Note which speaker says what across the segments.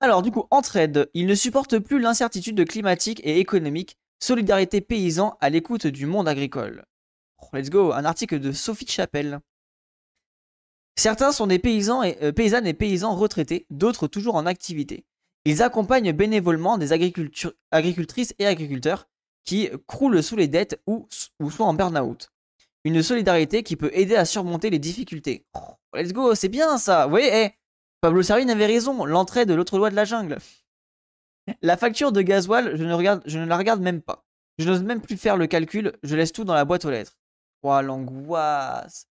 Speaker 1: Alors du coup, entraide, ils ne supportent plus l'incertitude climatique et économique, solidarité paysan à l'écoute du monde agricole. Oh, let's go, un article de Sophie Chapelle. Certains sont des paysans et, euh, paysannes et paysans retraités, d'autres toujours en activité. Ils accompagnent bénévolement des agricultrices et agriculteurs qui croulent sous les dettes ou, ou sont en burn-out. Une solidarité qui peut aider à surmonter les difficultés. Oh, let's go, c'est bien ça. Vous voyez, eh, Pablo Servigne avait raison, l'entrée de l'autre loi de la jungle. La facture de gasoil, je ne, la regarde même pas. Je n'ose même plus faire le calcul, je laisse tout dans la boîte aux lettres. Oh, l'angoisse.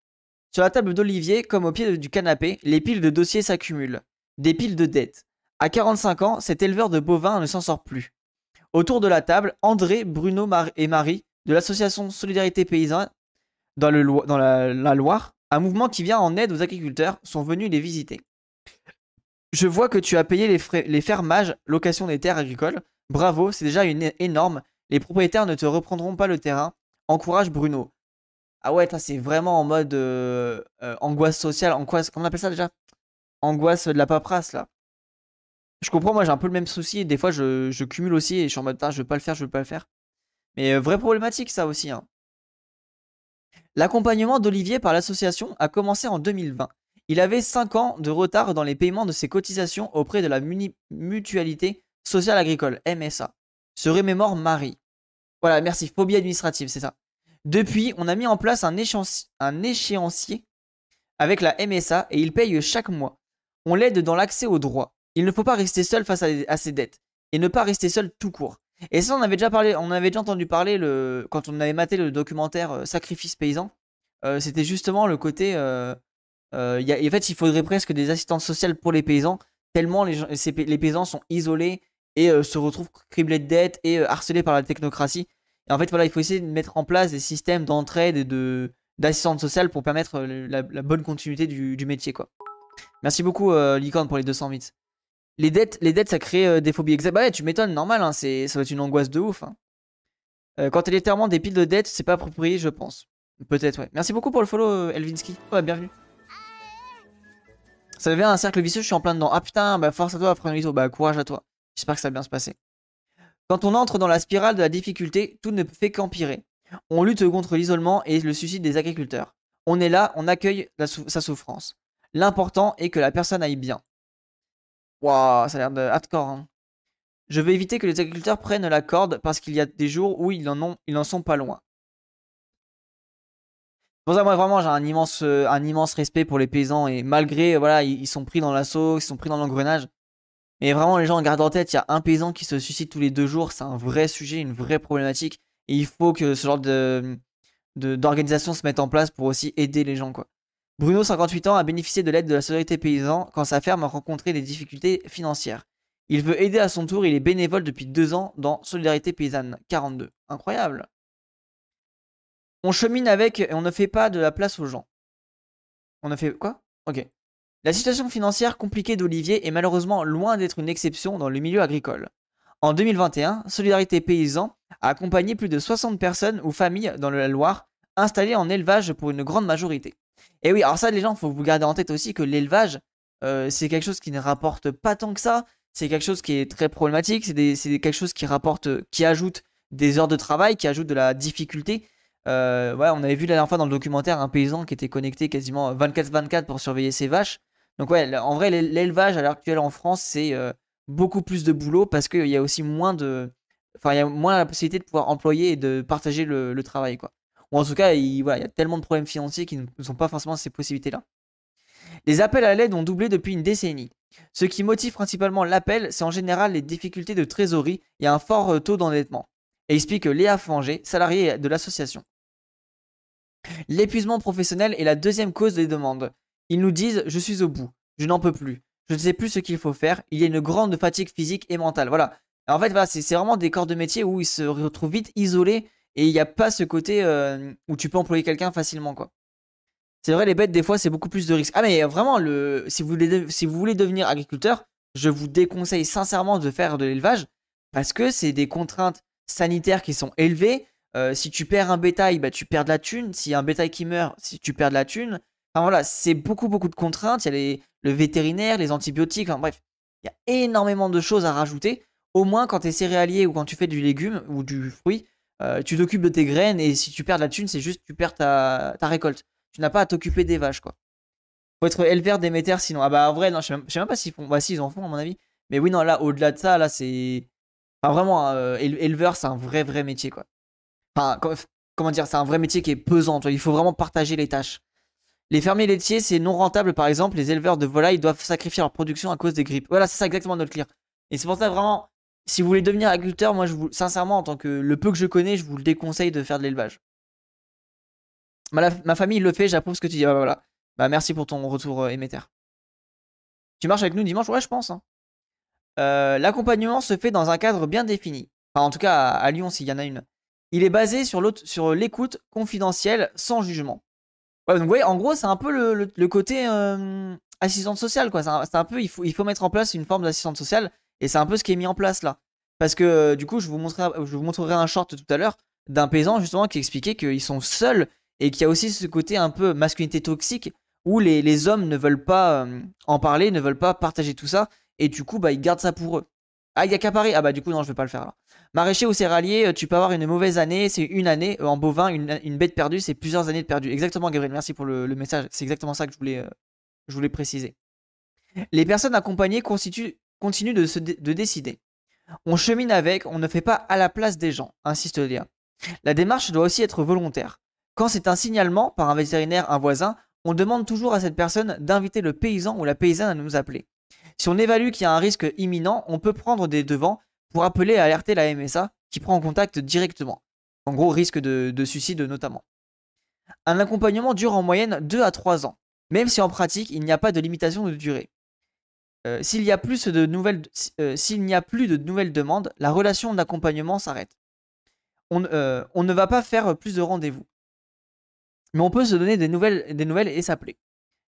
Speaker 1: Sur la table d'Olivier, comme au pied du canapé, les piles de dossiers s'accumulent. Des piles de dettes. À 45 ans, cet éleveur de bovins ne s'en sort plus. Autour de la table, André, Bruno et Marie, de l'association Solidarité Paysanne, dans la, Loire, un mouvement qui vient en aide aux agriculteurs, sont venus les visiter. Je vois que tu as payé les, les fermages, location des terres agricoles. Bravo, c'est déjà une énorme. Les propriétaires ne te reprendront pas le terrain. Encourage Bruno. Ah ouais, c'est vraiment en mode euh, euh, angoisse sociale, angoisse, comment on appelle ça déjà? Angoisse de la paperasse là. Je comprends, moi j'ai un peu le même souci, des fois je, cumule aussi et je suis en mode, je veux pas le faire, je veux pas le faire. Mais euh, vraie problématique ça aussi. Hein. L'accompagnement d'Olivier par l'association a commencé en 2020. Il avait 5 ans de retard dans les paiements de ses cotisations auprès de la mutualité sociale agricole, MSA. Se remémore Marie. Voilà, merci, phobie administrative, c'est ça. Depuis, on a mis en place un, échéancier avec la MSA et il paye chaque mois. On l'aide dans l'accès aux droits. Il ne faut pas rester seul face à, ses dettes et ne pas rester seul tout court. Et ça, on avait déjà parlé, on avait déjà entendu parler le, quand on avait maté le documentaire euh, Sacrifice paysan. Euh, c'était justement le côté, euh, en fait, il faudrait presque des assistantes sociales pour les paysans, tellement les, paysans sont isolés et se retrouvent criblés de dettes et harcelés par la technocratie. Et en fait, voilà, il faut essayer de mettre en place des systèmes d'entraide et de d'assistance sociale pour permettre euh, la, bonne continuité du, métier, quoi. Merci beaucoup, euh, Licorne, pour les 200 bits. Les dettes, les dettes, ça crée euh, des phobies. Bah ouais, tu m'étonnes, normal, hein, c'est, ça va être une angoisse de ouf. Hein. quand elle est tellement des piles de dettes, c'est pas approprié, je pense. Peut-être, ouais. Merci beaucoup pour le follow, Elvinsky. Ouais, bienvenue. Ça devient un cercle vicieux, je suis en plein dedans. Ah putain, bah force à toi, Frenolito. Bah courage à toi. J'espère que ça va bien se passer. Quand on entre dans la spirale de la difficulté, tout ne fait qu'empirer. On lutte contre l'isolement et le suicide des agriculteurs. On est là, on accueille sa souffrance. L'important est que la personne aille bien. Waouh, ça a l'air de hardcore. Hein. Je veux éviter que les agriculteurs prennent la corde parce qu'il y a des jours où ils en sont pas loin. Pour ça, moi, vraiment, j'ai un immense, euh, un immense respect pour les paysans et malgré, voilà, ils sont pris dans l'assaut, ils sont pris dans l'engrenage, et vraiment, les gens gardent en tête, il y a un paysan qui se suicide tous les deux jours. C'est un vrai sujet, une vraie problématique. Et il faut que ce genre de, d'organisation se mette en place pour aussi aider les gens. Quoi. Bruno, 58 ans, a bénéficié de l'aide de la solidarité paysan quand sa ferme a rencontré des difficultés financières. Il veut aider à son tour, il est bénévole depuis deux ans dans Solidarité Paysanne 42. Incroyable. On chemine avec et on ne fait pas de la place aux gens. On a fait quoi? Ok. La situation financière compliquée d'Olivier est malheureusement loin d'être une exception dans le milieu agricole. En 2021, Solidarité Paysan a accompagné plus de 60 personnes ou familles dans la Loire installées en élevage pour une grande majorité. Et oui, alors ça les gens, il faut vous garder en tête aussi que l'élevage, euh, c'est quelque chose qui ne rapporte pas tant que ça, c'est quelque chose qui est très problématique, c'est quelque chose qui rapporte, qui ajoute des heures de travail, qui ajoute de la difficulté. Euh, ouais, on avait vu la dernière fois dans le documentaire un paysan qui était connecté quasiment 24-24 pour surveiller ses vaches. Donc ouais, en vrai, l'élevage à l'heure actuelle en France, c'est euh, beaucoup plus de boulot parce qu'il y a aussi moins de... Enfin, il y a moins la possibilité de pouvoir employer et de partager le, travail, quoi. Ou en tout cas, il, y a tellement de problèmes financiers qui ne sont pas forcément ces possibilités-là. Les appels à l'aide ont doublé depuis une décennie. Ce qui motive principalement l'appel, c'est en général les difficultés de trésorerie et un fort euh, taux d'endettement. Et explique Léa Fanger, salariée de l'association. L'épuisement professionnel est la deuxième cause des demandes. Ils nous disent je suis au bout, je n'en peux plus, je ne sais plus ce qu'il faut faire, il y a une grande fatigue physique et mentale. Voilà. En fait, c'est vraiment des corps de métier où ils se retrouvent vite isolés et il n'y a pas ce côté euh, où tu peux employer quelqu'un facilement, quoi. C'est vrai, les bêtes, des fois, c'est beaucoup plus de risques. Ah, mais vraiment, si vous voulez devenir agriculteur, je vous déconseille sincèrement de faire de l'élevage parce que c'est des contraintes sanitaires qui sont élevées. Euh, si tu perds un bétail, bah, tu perds de la thune. S'il y a un bétail qui meurt, si tu perds de la thune. Enfin voilà, c'est beaucoup beaucoup de contraintes. Il y a les, le vétérinaire, les antibiotiques, enfin bref. Il y a énormément de choses à rajouter. Au moins, quand tu es céréalier ou quand tu fais du légume ou du fruit, euh, tu t'occupes de tes graines et si tu perds de la thune, c'est juste tu perds ta, récolte. Tu n'as pas à t'occuper des vaches, quoi. Faut être éleveur d'émetteurs sinon. Ah bah en vrai, non, je sais même, sais même pas s'ils. Bah si, ils en font, à mon avis. Mais oui, non, là, au-delà de ça, là, c'est. Enfin, vraiment, euh, éleveur, c'est un vrai, vrai métier, quoi. Enfin, comment dire, c'est un vrai métier qui est pesant, Il faut vraiment partager les tâches. Les fermiers laitiers, c'est non rentable, par exemple. Les éleveurs de volailles doivent sacrifier leur production à cause des grippes. Voilà, c'est ça exactement notre clear. Et c'est pour ça, vraiment, si vous voulez devenir agriculteur, moi, je vous, sincèrement, en tant que le peu que je connais, je vous le déconseille de faire de l'élevage. Ma, famille le fait, j'approuve ce que tu dis. Bah, voilà. Bah, merci pour ton retour euh, émetteur. Tu marches avec nous dimanche? Ouais, je pense. Hein. Euh, l'accompagnement se fait dans un cadre bien défini. Enfin, en tout cas, à, Lyon, s'il y en a une. Il est basé sur l'écoute confidentielle sans jugement. Donc vous voyez, en gros, c'est un peu le, côté euh, assistante sociale, quoi. Il faut, mettre en place une forme d'assistante sociale et c'est un peu ce qui est mis en place là. Parce que euh, du coup, je vous, montrerai, un short tout à l'heure d'un paysan justement qui expliquait qu'ils sont seuls et qu'il y a aussi ce côté un peu masculinité toxique où les, les hommes ne veulent pas euh, en parler, ne veulent pas partager tout ça et du coup, bah, ils gardent ça pour eux. Ah, il y a qu'à Paris. Ah, bah, du coup, non, je vais pas le faire là. Maraîcher ou céréalier, euh, tu peux avoir une mauvaise année, c'est une année. En bovin, une, bête perdue, c'est plusieurs années de perdu. Exactement, Gabriel, merci pour le, message. C'est exactement ça que je voulais, je voulais préciser. Les personnes accompagnées constituent continue de, se de décider. On chemine avec, on ne fait pas à la place des gens, insiste Léa. La démarche doit aussi être volontaire. Quand c'est un signalement par un vétérinaire, un voisin, on demande toujours à cette personne d'inviter le paysan ou la paysanne à nous appeler. Si on évalue qu'il y a un risque imminent, on peut prendre des devants pour appeler et alerter la MSA qui prend en contact directement. En gros, risque de, de suicide notamment. Un accompagnement dure en moyenne 2 à 3 ans, même si en pratique il n'y a pas de limitation de durée. Euh, s'il y a plus de nouvelles, euh, n'y a plus de nouvelles demandes, la relation d'accompagnement s'arrête. On, euh, on, ne va pas faire plus de rendez-vous. Mais on peut se donner des nouvelles et s'appeler.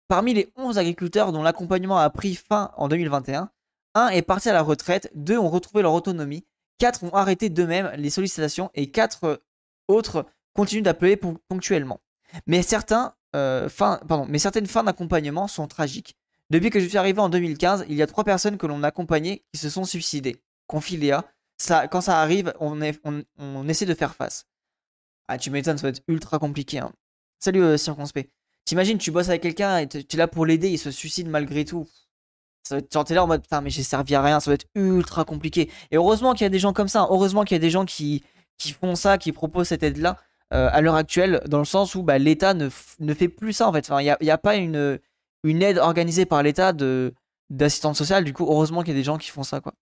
Speaker 1: Parmi les 11 agriculteurs dont l'accompagnement a pris fin en 2021, un est parti à la retraite, deux ont retrouvé leur autonomie, quatre ont arrêté d'eux-mêmes les sollicitations et quatre autres continuent d'appeler ponctuellement. Pardon, mais certaines fins d'accompagnement sont tragiques. Depuis que je suis arrivé en 2015, il y a trois personnes que l'on a accompagnées qui se sont suicidées. Confie Léa. Quand ça arrive, on, on, essaie de faire face. Ah, tu m'étonnes, ça va être ultra compliqué. Hein. Salut, euh, circonspect. T'imagines, tu bosses avec quelqu'un et tu es là pour l'aider, il se suicide malgré tout. Ça va t'es là en mode, putain, mais j'ai servi à rien, ça va être ultra compliqué. Et heureusement qu'il y a des gens comme ça, heureusement qu'il y a des gens qui, qui font ça, qui proposent cette aide-là euh, à l'heure actuelle, dans le sens où bah, l'État ne, fait plus ça en fait. Il n'y a, a, pas une, une aide organisée par l'État de d'assistance sociale. Du coup, heureusement qu'il y a des gens qui font ça, quoi.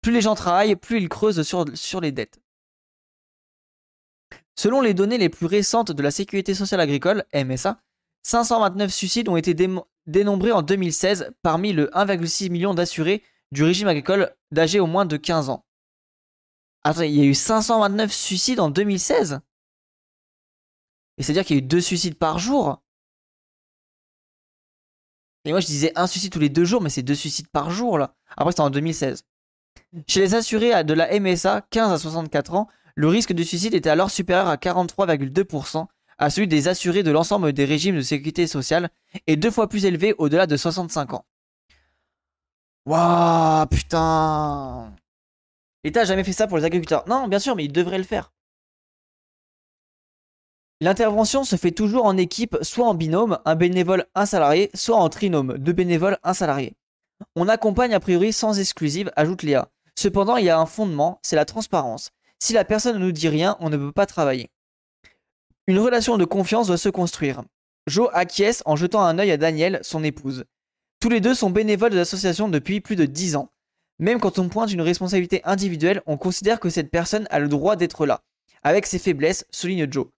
Speaker 1: Plus les gens travaillent, plus ils creusent sur les dettes. Selon les données les plus récentes de la Sécurité sociale agricole, MSA, 529 suicides ont été dénombrés en 2016 parmi le 1,6 million d'assurés du régime agricole d'âgés au moins de 15 ans. Attends, il y a eu 529 suicides en 2016 Et c'est-à-dire qu'il y a eu deux suicides par jour? Et moi, je disais un suicide tous les deux jours, mais c'est deux suicides par jour, là. Après, c'était en 2016. Chez les assurés de la MSA, 15 à 64 ans, le risque de suicide était alors supérieur à 43,2% à celui des assurés de l'ensemble des régimes de sécurité sociale et deux fois plus élevé au-delà de 65 ans. Waouh, putain L'État a jamais fait ça pour les agriculteurs. Non, bien sûr, mais il devrait le faire. L'intervention se fait toujours en équipe, soit en binôme, un bénévole, un salarié, soit en trinôme, deux bénévoles, un salarié. On accompagne a priori sans exclusive, ajoute Léa. Cependant, il y a un fondement, c'est la transparence. Si la personne ne nous dit rien, on ne peut pas travailler. Une relation de confiance doit se construire. Joe acquiesce en jetant un œil à Daniel, son épouse. Tous les deux sont bénévoles de l'association depuis plus de 10 ans. Même quand on pointe une responsabilité individuelle, on considère que cette personne a le droit d'être là. Avec ses faiblesses, souligne Joe.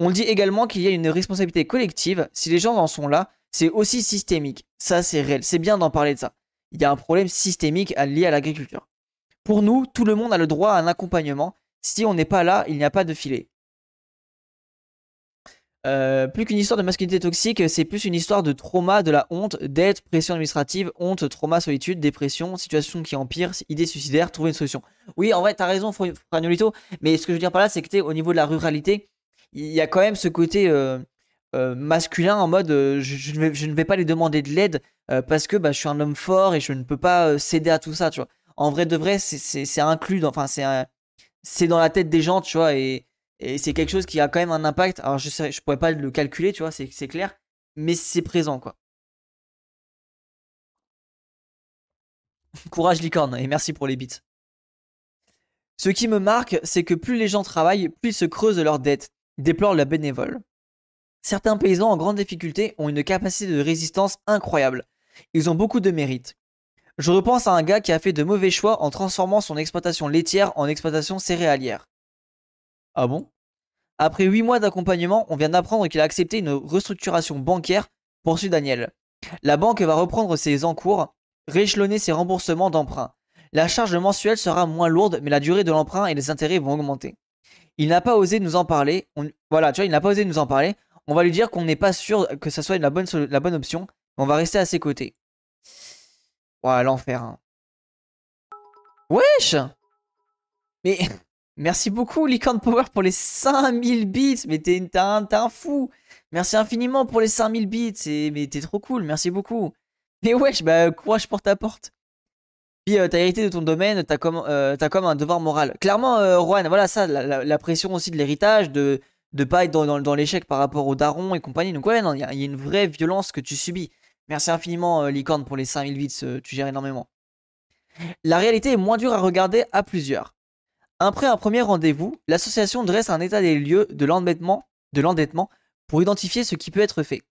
Speaker 1: On dit également qu'il y a une responsabilité collective. Si les gens en sont là, c'est aussi systémique. Ça, c'est réel. C'est bien d'en parler de ça. Il y a un problème systémique lié à l'agriculture. Pour nous, tout le monde a le droit à un accompagnement. Si on n'est pas là, il n'y a pas de filet. Euh, plus qu'une histoire de masculinité toxique, c'est plus une histoire de trauma, de la honte, dette, pression administrative, honte, trauma, solitude, dépression, situation qui empire, idée suicidaire, trouver une solution. Oui, en vrai, t'as raison, Franolito, mais ce que je veux dire par là, c'est que t'es au niveau de la ruralité, il y a quand même ce côté euh, masculin en mode je, ne vais, pas les demander de l'aide parce que bah, je suis un homme fort et je ne peux pas céder à tout ça, tu vois. En vrai de vrai, c'est inclus, enfin c'est dans la tête des gens, tu vois, et, c'est quelque chose qui a quand même un impact. Alors je sais, je pourrais pas le calculer, tu vois, c'est clair, mais c'est présent, quoi. Courage licorne et merci pour les bits. Ce qui me marque, c'est que plus les gens travaillent, plus ils se creusent leurs dettes, déplore la bénévole. Certains paysans en grande difficulté ont une capacité de résistance incroyable. Ils ont beaucoup de mérite. Je repense à un gars qui a fait de mauvais choix en transformant son exploitation laitière en exploitation céréalière. Ah bon? Après 8 mois d'accompagnement, on vient d'apprendre qu'il a accepté une restructuration bancaire, poursuit Daniel. La banque va reprendre ses encours, rééchelonner ses remboursements d'emprunt. La charge mensuelle sera moins lourde, mais la durée de l'emprunt et les intérêts vont augmenter. Il n'a pas osé nous en parler. Voilà, tu vois, il n'a pas osé nous en parler. On va lui dire qu'on n'est pas sûr que ce soit la bonne, la bonne option. On va rester à ses côtés. Ouais, l'enfer. Hein. Wesh Mais merci beaucoup, Licorne Power, pour les 5000 bits. Mais t'es un, un, fou. Merci infiniment pour les 5000 bits. Mais t'es trop cool. Merci beaucoup. Mais wesh, bah courage pour ta porte. Puis euh, t'as hérité de ton domaine, t'as comme, euh, comme un devoir moral. Clairement, euh, voilà ça, la, pression aussi de l'héritage, de ne pas être dans, dans, l'échec par rapport au daron et compagnie. Donc ouais, il y, a une vraie violence que tu subis. Merci infiniment, euh, Licorne, pour les 5000 bits, tu gères énormément. La réalité est moins dure à regarder à plusieurs. Après un premier rendez-vous, l'association dresse un état des lieux de l'endettement pour identifier ce qui peut être fait.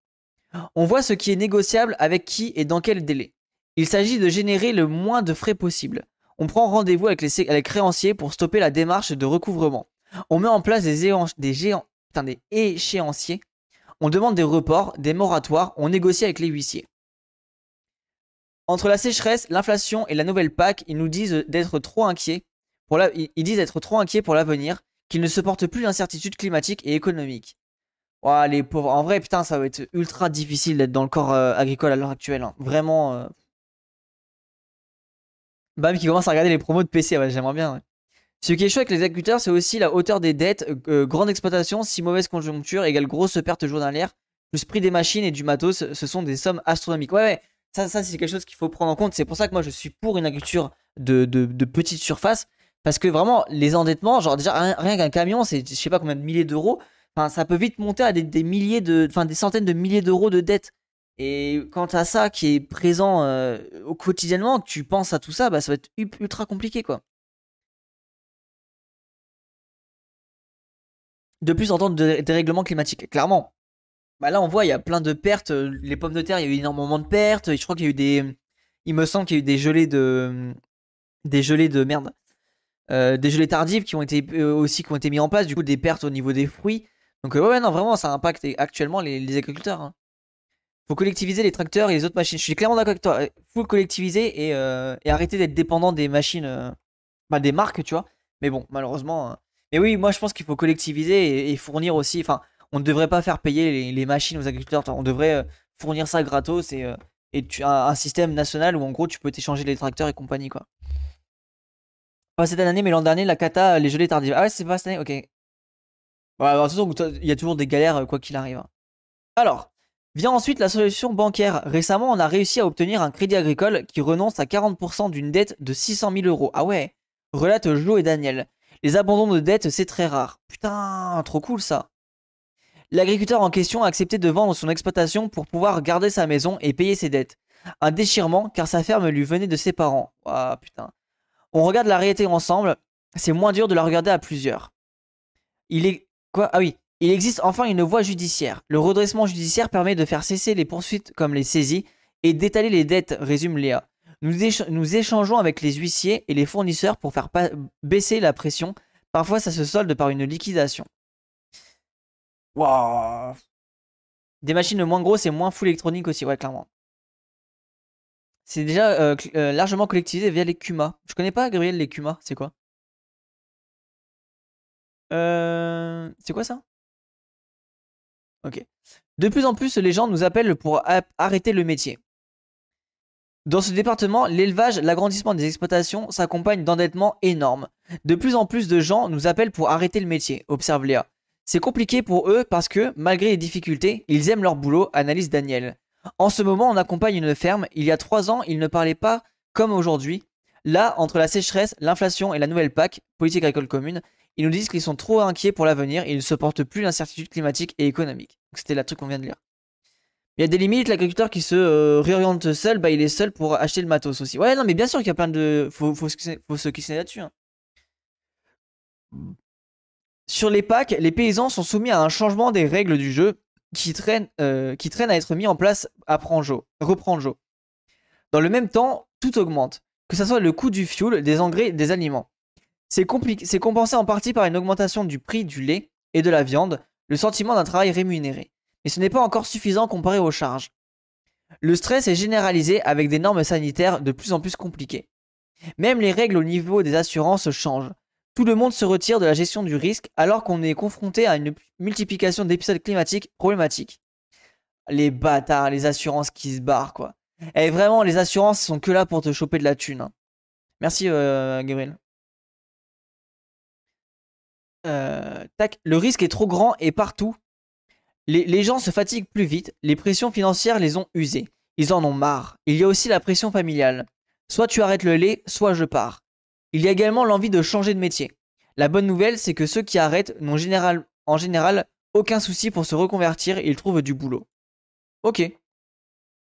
Speaker 1: On voit ce qui est négociable avec qui et dans quel délai. Il s'agit de générer le moins de frais possible. On prend rendez-vous avec les, créanciers pour stopper la démarche de recouvrement. On met en place des, échéanciers. On demande des reports, des moratoires. On négocie avec les huissiers. Entre la sécheresse, l'inflation et la nouvelle PAC, ils nous disent d'être trop inquiets. Pour l'avenir, qu'ils ne supportent plus l'incertitude climatique et économique. Oh, les pauvres. En vrai, putain, ça va être ultra difficile d'être dans le corps euh, agricole à l'heure actuelle. Hein. Vraiment. Euh... Bam qui commence à regarder les promos de PC, j'aimerais bien. Ce qui est chaud avec les agriculteurs, c'est aussi la hauteur des dettes. Euh, grande exploitation, si mauvaise conjoncture, égale grosse perte journalière. Plus prix des machines et du matos, ce sont des sommes astronomiques. Ouais, ouais, ça, c'est quelque chose qu'il faut prendre en compte. C'est pour ça que moi, je suis pour une agriculture de, petite surface. Parce que vraiment, les endettements, genre déjà, rien, qu'un camion, c'est je sais pas combien de milliers d'euros. Enfin, ça peut vite monter à des, des milliers de. Enfin, des centaines de milliers d'euros de dettes. Et quant à ça qui est présent euh, au quotidiennement, que tu penses à tout ça, bah ça va être ultra compliqué quoi. De plus, en temps de dérèglement climatique, clairement. Bah là, on voit, il y a plein de pertes. Euh, les pommes de terre, il y a eu énormément de pertes. Je crois qu'il y a eu des. Il me semble qu'il y a eu des gelées de. Des gelées de merde. Euh, des gelées tardives qui ont été aussi qui ont été mis en place. Du coup, des pertes au niveau des fruits. Donc, ouais, non, vraiment, ça impacte actuellement les, agriculteurs. Hein faut collectiviser les tracteurs et les autres machines. Je suis clairement d'accord avec toi. Faut collectiviser et, euh, arrêter d'être dépendant des machines, euh, bah, des marques, tu vois. Mais bon, malheureusement. Euh, mais oui, moi je pense qu'il faut collectiviser et, fournir aussi. Enfin, on ne devrait pas faire payer les, machines aux agriculteurs. On devrait fournir ça gratos et, et as un système national où en gros tu peux t'échanger les tracteurs et compagnie, quoi. Pas cette année, mais l'an dernier, la cata, les gelées tardives. Ah ouais, c'est pas cette année, ok. Bah, il y a toujours des galères, quoi qu'il arrive. Hein. Alors. Vient ensuite la solution bancaire. Récemment, on a réussi à obtenir un crédit agricole qui renonce à 40% d'une dette de 600 000 euros. Ah ouais Relate Jo et Daniel. Les abandons de dette, c'est très rare. Putain, trop cool ça. L'agriculteur en question a accepté de vendre son exploitation pour pouvoir garder sa maison et payer ses dettes. Un déchirement car sa ferme lui venait de ses parents. Ah. On regarde la réalité ensemble. C'est moins dur de la regarder à plusieurs. Il est... Quoi? Ah oui. Il existe enfin une voie judiciaire. Le redressement judiciaire permet de faire cesser les poursuites comme les saisies et d'étaler les dettes, résume Léa. Nous, échangeons avec les huissiers et les fournisseurs pour faire baisser la pression. Parfois, ça se solde par une liquidation. Waouh Des machines moins grosses et moins full électronique aussi, ouais, clairement. C'est déjà euh, euh, largement collectivisé via les Kuma. Je connais pas, Gabriel, les Kuma, c'est quoi? Euh... C'est quoi ça? Ok. De plus en plus, les gens nous appellent pour arrêter le métier. Dans ce département, l'élevage, l'agrandissement des exploitations s'accompagne d'endettements énormes. De plus en plus de gens nous appellent pour arrêter le métier, observe Léa. C'est compliqué pour eux parce que, malgré les difficultés, ils aiment leur boulot, analyse Daniel. En ce moment, on accompagne une ferme. Il y a trois ans, ils ne parlaient pas comme aujourd'hui. Là, entre la sécheresse, l'inflation et la nouvelle PAC, politique agricole commune, ils nous disent qu'ils sont trop inquiets pour l'avenir et ils ne supportent plus l'incertitude climatique et économique. C'était la truc qu'on vient de lire. Il y a des limites, l'agriculteur qui se euh, réoriente seul, bah il est seul pour acheter le matos aussi. Ouais, non, mais bien sûr qu'il y a plein de. Faut, faut, se questionner là-dessus. Hein. Sur les packs, les paysans sont soumis à un changement des règles du jeu qui traîne, euh, à être mis en place à Pranjo, reprendre Dans le même temps, tout augmente, que ce soit le coût du fuel, des engrais, des aliments. C'est compensé en partie par une augmentation du prix du lait et de la viande, le sentiment d'un travail rémunéré. Mais ce n'est pas encore suffisant comparé aux charges. Le stress est généralisé avec des normes sanitaires de plus en plus compliquées. Même les règles au niveau des assurances changent. Tout le monde se retire de la gestion du risque alors qu'on est confronté à une multiplication d'épisodes climatiques problématiques. Les bâtards, les assurances qui se barrent, quoi. Et eh, vraiment, les assurances sont que là pour te choper de la thune. Hein. Merci, euh, Gabriel. Euh, tac. Le risque est trop grand et partout. Les, gens se fatiguent plus vite, les pressions financières les ont usés. Ils en ont marre. Il y a aussi la pression familiale. Soit tu arrêtes le lait, soit je pars. Il y a également l'envie de changer de métier. La bonne nouvelle, c'est que ceux qui arrêtent n'ont en général aucun souci pour se reconvertir et ils trouvent du boulot. Ok.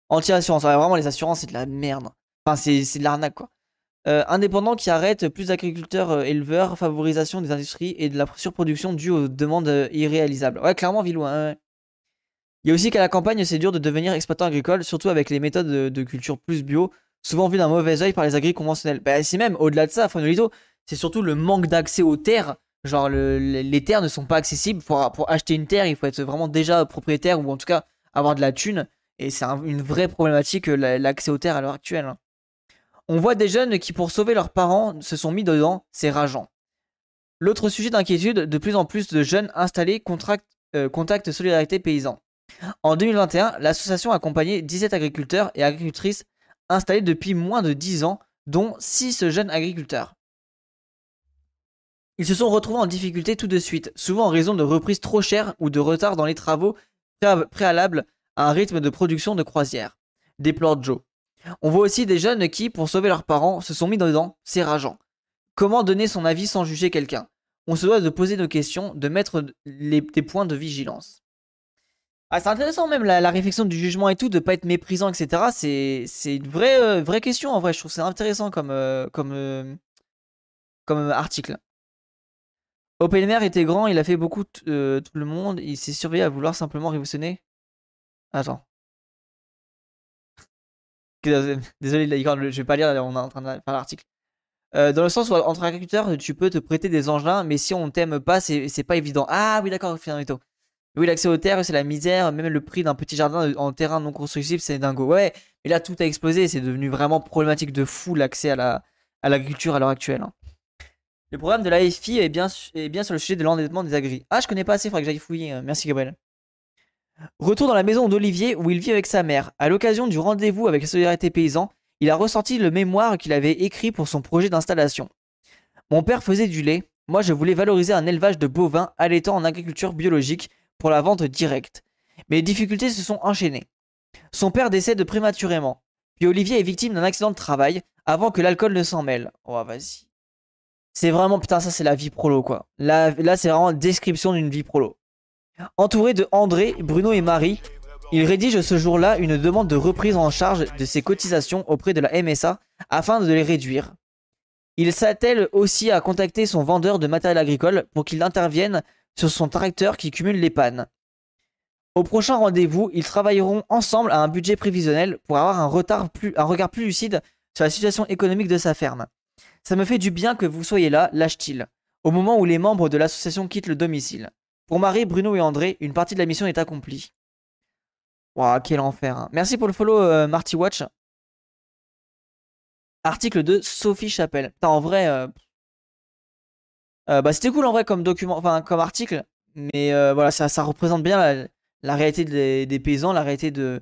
Speaker 1: Anti-assurance. vraiment, les assurances, c'est de la merde. Enfin, c'est de l'arnaque, quoi. Euh, indépendants qui arrêtent, plus d'agriculteurs euh, éleveurs, favorisation des industries et de la surproduction due aux demandes euh, irréalisables. Ouais, clairement, Vilou. Il y a aussi qu'à la campagne, c'est dur de devenir exploitant agricole, surtout avec les méthodes de culture plus bio souvent vu d'un mauvais oeil par les agriculteurs conventionnels. Bah, c'est même au-delà de ça, Fonolito, c'est surtout le manque d'accès aux terres. Genre, les terres ne sont pas accessibles. Pour, pour, acheter une terre, il faut être vraiment déjà propriétaire ou en tout cas avoir de la thune. Et c'est une vraie problématique, euh, l'accès aux terres à l'heure actuelle. Hein. On voit des jeunes qui, pour sauver leurs parents, se sont mis dedans. C'est rageant. L'autre sujet d'inquiétude, de plus en plus de jeunes installés contractent, euh, Contact Solidarité Paysan. En 2021, l'association a accompagné 17 agriculteurs et agricultrices installés depuis moins de 10 ans, dont 6 jeunes agriculteurs. Ils se sont retrouvés en difficulté tout de suite, souvent en raison de reprises trop chères ou de retard dans les travaux préalables à un rythme de production de croisière, déplore Joe. On voit aussi des jeunes qui, pour sauver leurs parents, se sont mis dedans, c'est rageant. Comment donner son avis sans juger quelqu'un? On se doit de poser nos questions, de mettre des points de vigilance. Ah, c'est intéressant même la, réflexion du jugement et tout, de pas être méprisant, etc. C'est une vraie, euh, vraie question en vrai. Je trouve c'est intéressant comme, euh, comme, euh, comme article. Opener était grand, il a fait beaucoup tout le monde, il s'est surveillé à vouloir simplement révolutionner. Attends. Désolé, je vais pas lire, on est en train de faire l'article. dans le sens où entre agriculteurs, tu peux te prêter des engins, mais si on t'aime pas, c'est pas évident. Ah oui, d'accord, finalement. Oui, l'accès aux terres, c'est la misère. Même le prix d'un petit jardin en terrain non constructible, c'est dingo. Ouais, mais là, tout a explosé. C'est devenu vraiment problématique de fou l'accès à la à l'agriculture à l'heure actuelle. Hein. Le programme de l'AFI est bien, est bien sur le sujet de l'endettement des agris. Ah, je connais pas assez, faudrait que j'aille fouiller. Euh, merci, Gabriel. Retour dans la maison d'Olivier où il vit avec sa mère. À l'occasion du rendez-vous avec la solidarité paysan, il a ressorti le mémoire qu'il avait écrit pour son projet d'installation. Mon père faisait du lait. Moi, je voulais valoriser un élevage de bovins allaitant en agriculture biologique pour la vente directe. Mais les difficultés se sont enchaînées. Son père décède prématurément. Puis Olivier est victime d'un accident de travail avant que l'alcool ne s'en mêle. Oh, vas-y. C'est vraiment, putain, ça c'est la vie prolo, quoi. Là, c'est vraiment description d'une vie prolo. Entouré de André, Bruno et Marie, il rédige ce jour-là une demande de reprise en charge de ses cotisations auprès de la MSA afin de les réduire. Il s'attelle aussi à contacter son vendeur de matériel agricole pour qu'il intervienne sur son tracteur qui cumule les pannes. Au prochain rendez-vous, ils travailleront ensemble à un budget prévisionnel pour avoir un, un regard plus lucide sur la situation économique de sa ferme. Ça me fait du bien que vous soyez là, lâche-t-il, au moment où les membres de l'association quittent le domicile. Pour Marie, Bruno et André, une partie de la mission est accomplie. Waouh, quel enfer. Hein. Merci pour le follow, euh, Marty Watch. Article de Sophie Chapelle. Putain, en vrai, euh, euh, bah, c'était cool en vrai comme document, enfin comme article, mais voilà, ça, ça représente bien la, réalité des, paysans, la réalité de,